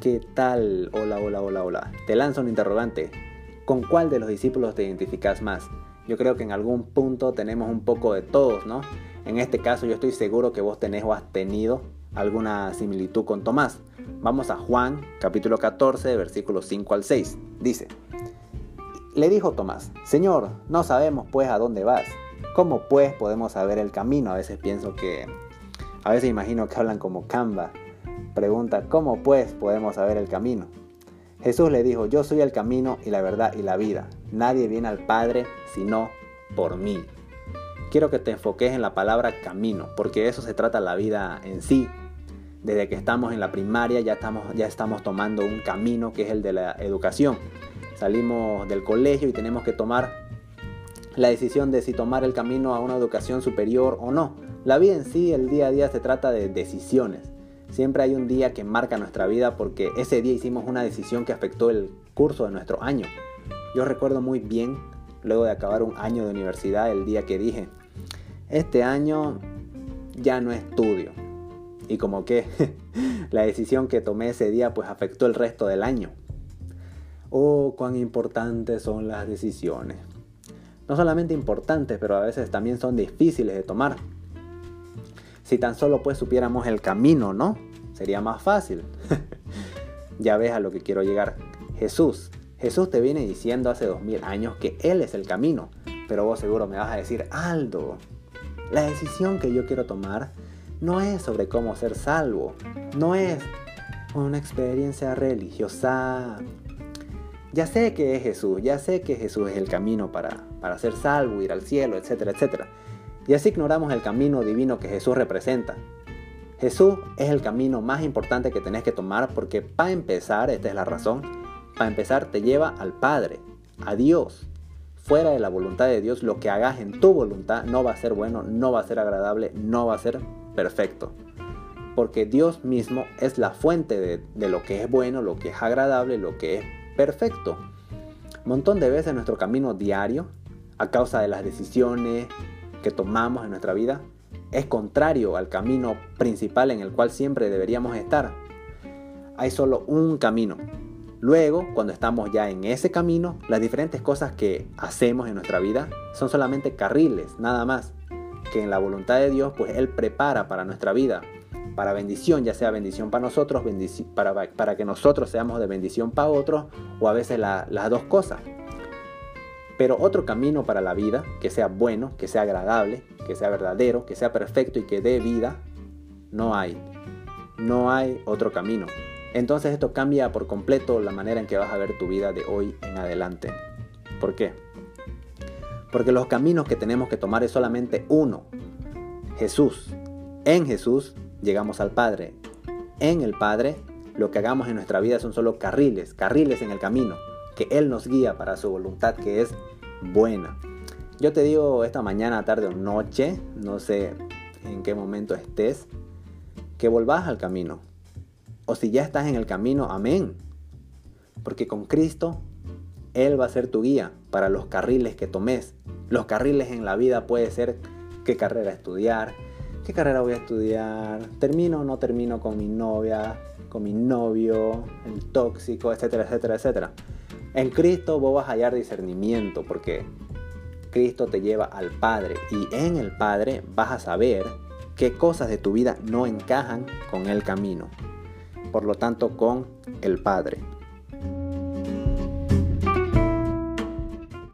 ¿qué tal? Hola, hola, hola, hola. Te lanzo un interrogante. ¿Con cuál de los discípulos te identificas más? Yo creo que en algún punto tenemos un poco de todos, ¿no? En este caso yo estoy seguro que vos tenés o has tenido alguna similitud con Tomás. Vamos a Juan capítulo 14 versículos 5 al 6. Dice, le dijo Tomás, Señor, no sabemos pues a dónde vas. ¿Cómo pues podemos saber el camino? A veces pienso que, a veces imagino que hablan como Canva. Pregunta, ¿cómo pues podemos saber el camino? Jesús le dijo, yo soy el camino y la verdad y la vida. Nadie viene al Padre sino por mí. Quiero que te enfoques en la palabra camino, porque eso se trata la vida en sí. Desde que estamos en la primaria ya estamos, ya estamos tomando un camino que es el de la educación. Salimos del colegio y tenemos que tomar la decisión de si tomar el camino a una educación superior o no. La vida en sí, el día a día, se trata de decisiones. Siempre hay un día que marca nuestra vida porque ese día hicimos una decisión que afectó el curso de nuestro año. Yo recuerdo muy bien, luego de acabar un año de universidad, el día que dije, este año ya no estudio. Y como que la decisión que tomé ese día pues afectó el resto del año. Oh, cuán importantes son las decisiones. No solamente importantes, pero a veces también son difíciles de tomar. Si tan solo pues supiéramos el camino, ¿no? Sería más fácil. ya ves a lo que quiero llegar. Jesús. Jesús te viene diciendo hace dos mil años que Él es el camino. Pero vos seguro me vas a decir, Aldo, la decisión que yo quiero tomar no es sobre cómo ser salvo. No es una experiencia religiosa. Ya sé que es Jesús, ya sé que Jesús es el camino para, para ser salvo, ir al cielo, etcétera, etcétera. Y así ignoramos el camino divino que Jesús representa. Jesús es el camino más importante que tenés que tomar porque para empezar, esta es la razón, para empezar te lleva al Padre, a Dios. Fuera de la voluntad de Dios, lo que hagas en tu voluntad no va a ser bueno, no va a ser agradable, no va a ser perfecto. Porque Dios mismo es la fuente de, de lo que es bueno, lo que es agradable, lo que es perfecto. montón de veces nuestro camino diario, a causa de las decisiones, que tomamos en nuestra vida es contrario al camino principal en el cual siempre deberíamos estar. Hay solo un camino. Luego, cuando estamos ya en ese camino, las diferentes cosas que hacemos en nuestra vida son solamente carriles, nada más. Que en la voluntad de Dios, pues Él prepara para nuestra vida, para bendición, ya sea bendición para nosotros, para, para que nosotros seamos de bendición para otros, o a veces las dos cosas. Pero otro camino para la vida, que sea bueno, que sea agradable, que sea verdadero, que sea perfecto y que dé vida, no hay. No hay otro camino. Entonces esto cambia por completo la manera en que vas a ver tu vida de hoy en adelante. ¿Por qué? Porque los caminos que tenemos que tomar es solamente uno. Jesús. En Jesús llegamos al Padre. En el Padre lo que hagamos en nuestra vida son solo carriles, carriles en el camino que Él nos guía para su voluntad que es buena. Yo te digo esta mañana, tarde o noche, no sé en qué momento estés, que volvás al camino. O si ya estás en el camino, amén. Porque con Cristo, Él va a ser tu guía para los carriles que tomes. Los carriles en la vida puede ser qué carrera estudiar, qué carrera voy a estudiar, termino o no termino con mi novia, con mi novio, el tóxico, etcétera, etcétera, etcétera. En Cristo vos vas a hallar discernimiento porque Cristo te lleva al Padre y en el Padre vas a saber qué cosas de tu vida no encajan con el camino. Por lo tanto, con el Padre.